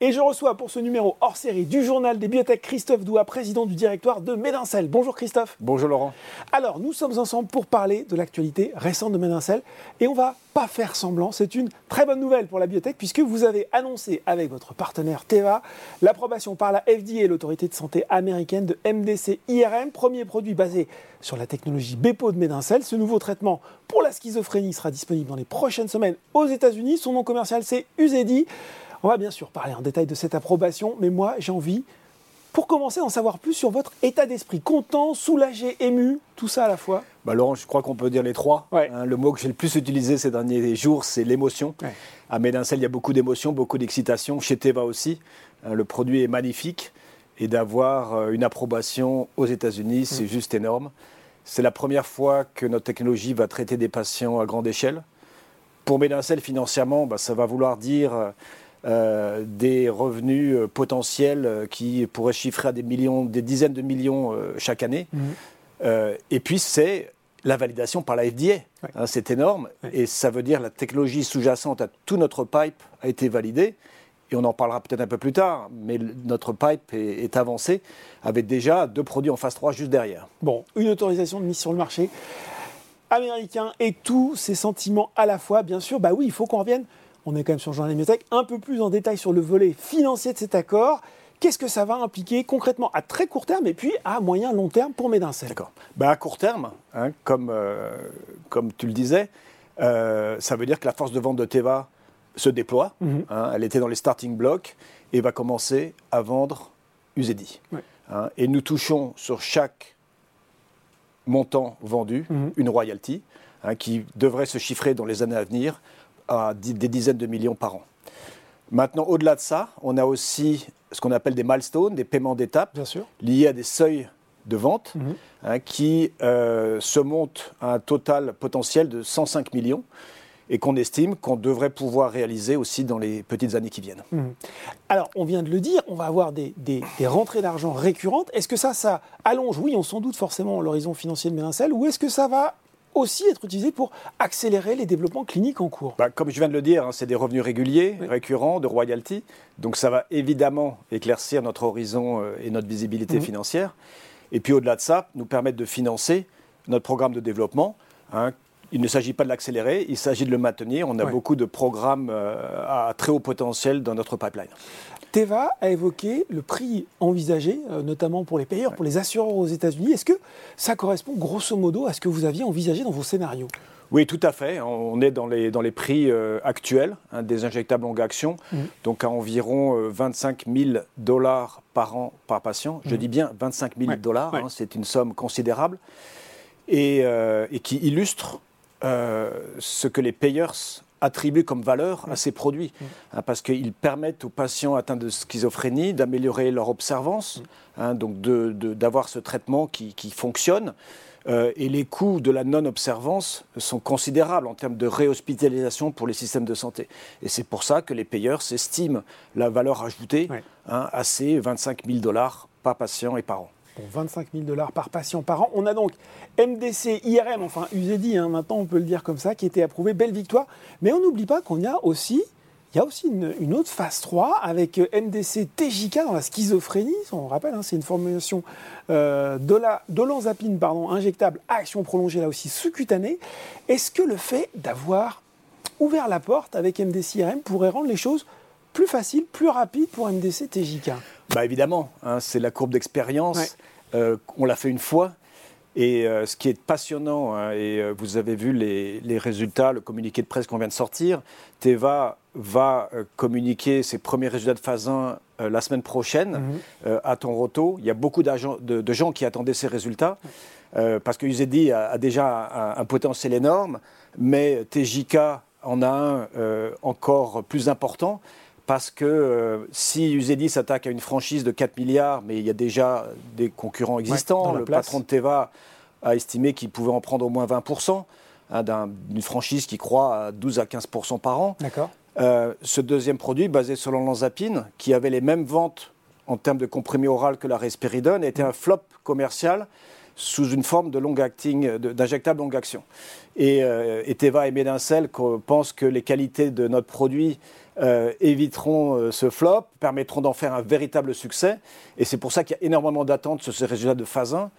Et je reçois pour ce numéro hors série du journal des biotech Christophe Doua, président du directoire de Médincel. Bonjour Christophe. Bonjour Laurent. Alors, nous sommes ensemble pour parler de l'actualité récente de Médincel et on va pas faire semblant, c'est une très bonne nouvelle pour la biotech puisque vous avez annoncé avec votre partenaire Teva l'approbation par la FDA, l'autorité de santé américaine de MDC IRM, premier produit basé sur la technologie Bepo de Médincel. Ce nouveau traitement pour la schizophrénie sera disponible dans les prochaines semaines aux États-Unis. Son nom commercial c'est Uzedi. On va bien sûr parler en détail de cette approbation, mais moi j'ai envie, pour commencer, d'en savoir plus sur votre état d'esprit. Content, soulagé, ému, tout ça à la fois bah Laurent, je crois qu'on peut dire les trois. Hein, le mot que j'ai le plus utilisé ces derniers jours, c'est l'émotion. À Médincel, il y a beaucoup d'émotions, beaucoup d'excitation. Chez Teva aussi, hein, le produit est magnifique. Et d'avoir euh, une approbation aux États-Unis, c'est mm. juste énorme. C'est la première fois que notre technologie va traiter des patients à grande échelle. Pour Médincel, financièrement, bah, ça va vouloir dire euh, des revenus euh, potentiels euh, qui pourraient chiffrer à des millions, des dizaines de millions chaque année. Mhm. et puis c'est la validation par la FDA. Hein, c'est énorme. Et ça veut dire la technologie sous-jacente à tout notre pipe a été validée. Et on en parlera peut-être un peu plus tard, mais notre pipe est, est, avancé avec déjà deux produits en phase 3 juste derrière. Bon, une autorisation de mise sur le marché américain et tous ces sentiments à la fois, bien sûr, bah oui, il faut qu'on revienne on est quand même sur le journal Biotech, un peu plus en détail sur le volet financier de cet accord. Qu'est-ce que ça va impliquer concrètement à très court terme et puis à moyen long terme pour Médincel? D'accord. Ben à court terme, hein, comme, euh, comme tu le disais, euh, ça veut dire que la force de vente de Teva se déploie. Mhm. Hein, elle était dans les starting blocks et va commencer à vendre Uzedi. Hein, et nous touchons sur chaque montant vendu mhm. une royalty qui devrait se chiffrer dans les années à venir à des dizaines de millions par an. Maintenant, au-delà de ça, on a aussi ce qu'on appelle des milestones, des paiements d'étapes, liés à des seuils de vente mhm. hein, qui euh, se montent à un total potentiel de 105 millions et qu'on estime qu'on devrait pouvoir réaliser aussi dans les petites années qui viennent. Mhm. Alors, on vient de le dire, on va avoir des, des, rentrées d'argent récurrentes. Est-ce que ça, ça allonge, oui, on s'en doute forcément l'horizon financier de Mélincel, ou est-ce que ça va aussi être utilisé pour accélérer les développements cliniques en cours bah, Comme je viens de le dire, hein, c'est des revenus réguliers, récurrents, de royalty. Donc ça va évidemment éclaircir notre horizon euh, et notre visibilité mhm. financière. Et puis au-delà de ça, nous permettre de financer notre programme de développement. Hein. Il ne s'agit pas de l'accélérer, il s'agit de le maintenir. On a beaucoup de programmes euh, à très haut potentiel dans notre pipeline. Teva a évoqué le prix envisagé, euh, notamment pour les payeurs, pour les assureurs aux États-Unis. Est-ce que ça correspond grosso modo à ce que vous aviez envisagé dans vos scénarios? Oui, tout à fait. On est dans les, dans les prix euh, actuels hein, des injectables longue action, mmh. donc à environ 25 euh, 000 dollars par an par patient. Je mmh. dis bien 25 000 dollars, hein, c'est une somme considérable, et, et qui illustre ce que les payeurs attribuer comme valeur à ces produits, mm. hein, parce qu'ils permettent aux patients atteints de schizophrénie d'améliorer leur observance, mm. hein, donc d'avoir ce traitement qui, fonctionne. Euh, et les coûts de la non-observance sont considérables en termes de réhospitalisation pour les systèmes de santé. Et c'est pour ça que les payeurs s'estiment la valeur ajoutée hein, à ces 25 000 dollars par patient et par an. 25 000 dollars par patient par an. On a donc MDC, IRM, enfin UZI, hein, maintenant on peut le dire comme ça, qui était approuvé. Belle victoire. Mais on n'oublie pas qu'on a aussi il y a aussi une, autre phase 3 avec MDC TJK dans la schizophrénie. On rappelle, hein, c'est une formulation euh, d'olanzapine injectable à action prolongée, là aussi sous-cutanée. Est-ce que le fait d'avoir ouvert la porte avec MDC IRM pourrait rendre les choses plus faciles, plus rapides pour MDC TJK bah Évidemment, hein, c'est la courbe d'expérience. Euh, on l'a fait une fois. Et euh, ce qui est passionnant, hein, et euh, vous avez vu les, résultats, le communiqué de presse qu'on vient de sortir, Teva va communiquer ses premiers résultats de phase 1 la semaine prochaine mhm. à Tonroto. Il y a beaucoup de, de, gens qui attendaient ces résultats, parce que UZD a, a déjà un, un, potentiel énorme, mais TJK en a un encore plus important parce que euh, si Uzedi s'attaque à une franchise de 4 milliards, mais il y a déjà des concurrents existants, le patron de Teva a estimé qu'il pouvait en prendre au moins 20% hein, d'une franchise qui croît à 12 à 15% par an. D'accord. Euh, ce deuxième produit, basé sur l'olanzapine, qui avait les mêmes ventes en termes de comprimé oral que la risperidone, était un flop commercial sous une forme de long acting, d'injectable longue action. Et, Teva et Médincel pensent que les qualités de notre produit éviteront ce flop, permettront d'en faire un véritable succès. Et c'est pour ça qu'il y a énormément d'attentes sur ces résultats de phase 1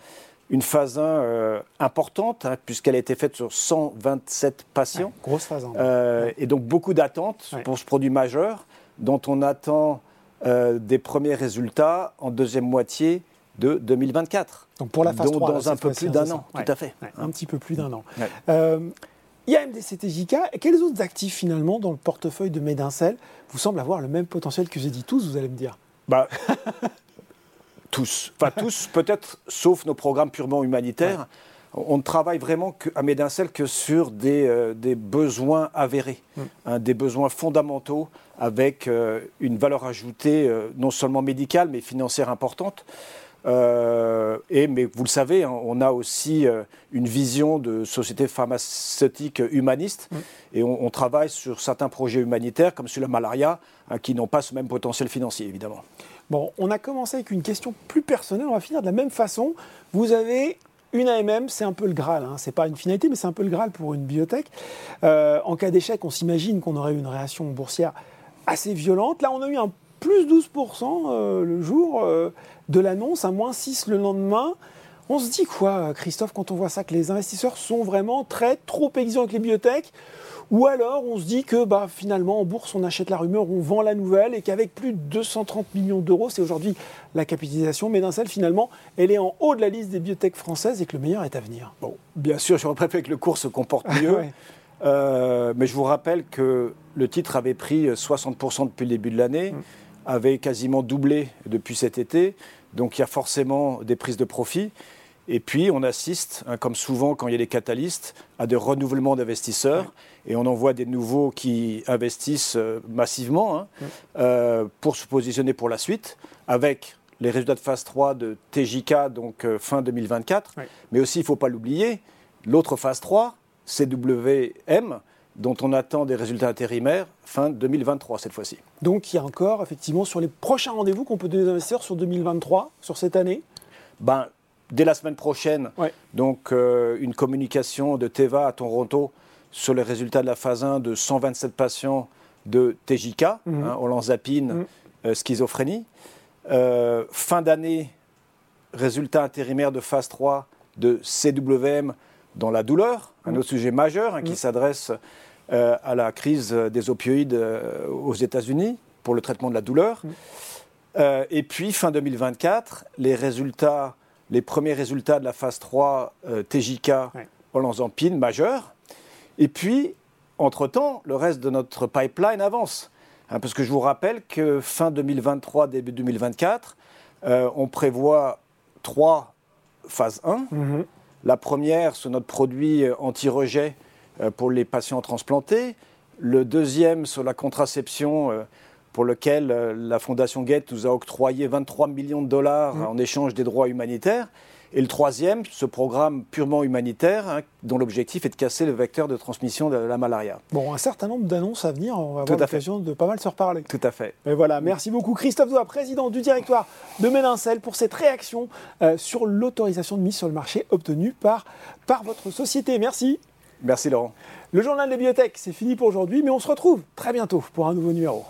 une phase 1 euh, importante, hein, puisqu'elle a été faite sur 127 patients. grosse phase 1. Euh, et donc beaucoup d'attentes pour ce produit majeur, dont on attend euh, des premiers résultats en deuxième moitié de 2024. Donc pour la phase 3, dans un peu plus d'un an, tout à fait. un petit peu plus d'un an. il y a MDCTJK. Quels autres actifs finalement dans le portefeuille de Médincel vous semblent avoir le même potentiel que j'ai dit tous, vous allez me dire? Bah, tous. Enfin, tous, peut-être, sauf nos programmes purement humanitaires. On ne travaille vraiment à Médincel que sur des, euh, besoins avérés, mm. hein, des besoins fondamentaux avec euh, une valeur ajoutée euh, non seulement médicale mais financière importante. Et, mais vous le savez, hein, on a aussi une vision de société pharmaceutique humaniste mm. et on, travaille sur certains projets humanitaires comme sur la malaria hein, qui n'ont pas ce même potentiel financier évidemment. Bon, on a commencé avec une question plus personnelle, on va finir de la même façon. Vous avez une AMM, c'est un peu le Graal, hein. c'est pas une finalité, mais c'est un peu le Graal pour une biotech. Euh, en cas d'échec, on s'imagine qu'on aurait eu une réaction boursière assez violente. Là, on a eu un plus 12% euh, le jour euh, de l'annonce, un moins 6 le lendemain. On se dit quoi, Christophe, quand on voit ça, que les investisseurs sont vraiment très trop exigeants avec les biotech ou alors on se dit que bah, finalement en bourse on achète la rumeur, on vend la nouvelle et qu'avec plus de 230 millions d'euros, c'est aujourd'hui la capitalisation, seul finalement elle est en haut de la liste des biotech françaises et que le meilleur est à venir. Bon, bien sûr, je préfère que le cours se comporte mieux. Euh, mais je vous rappelle que le titre avait pris 60% depuis le début de l'année, mm. avait quasiment doublé depuis cet été, donc il y a forcément des prises de profit. Et puis, on assiste, hein, comme souvent quand il y a des catalystes, à des renouvellements d'investisseurs. Et on en voit des nouveaux qui investissent euh, massivement hein, euh, pour se positionner pour la suite, avec les résultats de phase 3 de TJK, donc euh, fin 2024. Mais aussi, il ne faut pas l'oublier, l'autre phase 3, CWM, dont on attend des résultats intérimaires fin 2023 cette fois-ci. Donc il y a encore effectivement sur les prochains rendez-vous qu'on peut donner aux investisseurs sur 2023, sur cette année? Ben, dès la semaine prochaine, donc euh, une communication de Teva à Toronto sur les résultats de la phase 1 de 127 patients de TJK, mm -hmm. schizophrénie. Euh, fin d'année, résultats intérimaires de phase 3 de CWM dans la douleur, un mhm. autre sujet majeur hein, qui mhm. S'adresse à la crise des opioïdes aux États-Unis pour le traitement de la douleur. Mhm. et puis, fin 2024, les résultats les premiers résultats de la phase 3 euh, TJK olanzapine majeur. Et puis, entre-temps, le reste de notre pipeline avance. Hein, parce que je vous rappelle que fin 2023, début 2024, euh, on prévoit trois phases 1. Mhm. La première sur notre produit anti-rejet euh, pour les patients transplantés. Le deuxième sur la contraception pour lequel euh, la Fondation Gates nous a octroyé 23 millions de dollars mmh. en échange des droits humanitaires. Et le troisième, ce programme purement humanitaire, hein, dont l'objectif est de casser le vecteur de transmission de la malaria. Bon, un certain nombre d'annonces à venir, on va avoir l'occasion de pas mal se reparler. Tout à fait. Et voilà, merci beaucoup Christophe Doua, président du directoire de Mélincel, pour cette réaction euh, sur l'autorisation de mise sur le marché obtenue par, par votre société. Merci. Merci Laurent. Le journal des bibliothèques, c'est fini pour aujourd'hui, mais on se retrouve très bientôt pour un nouveau numéro.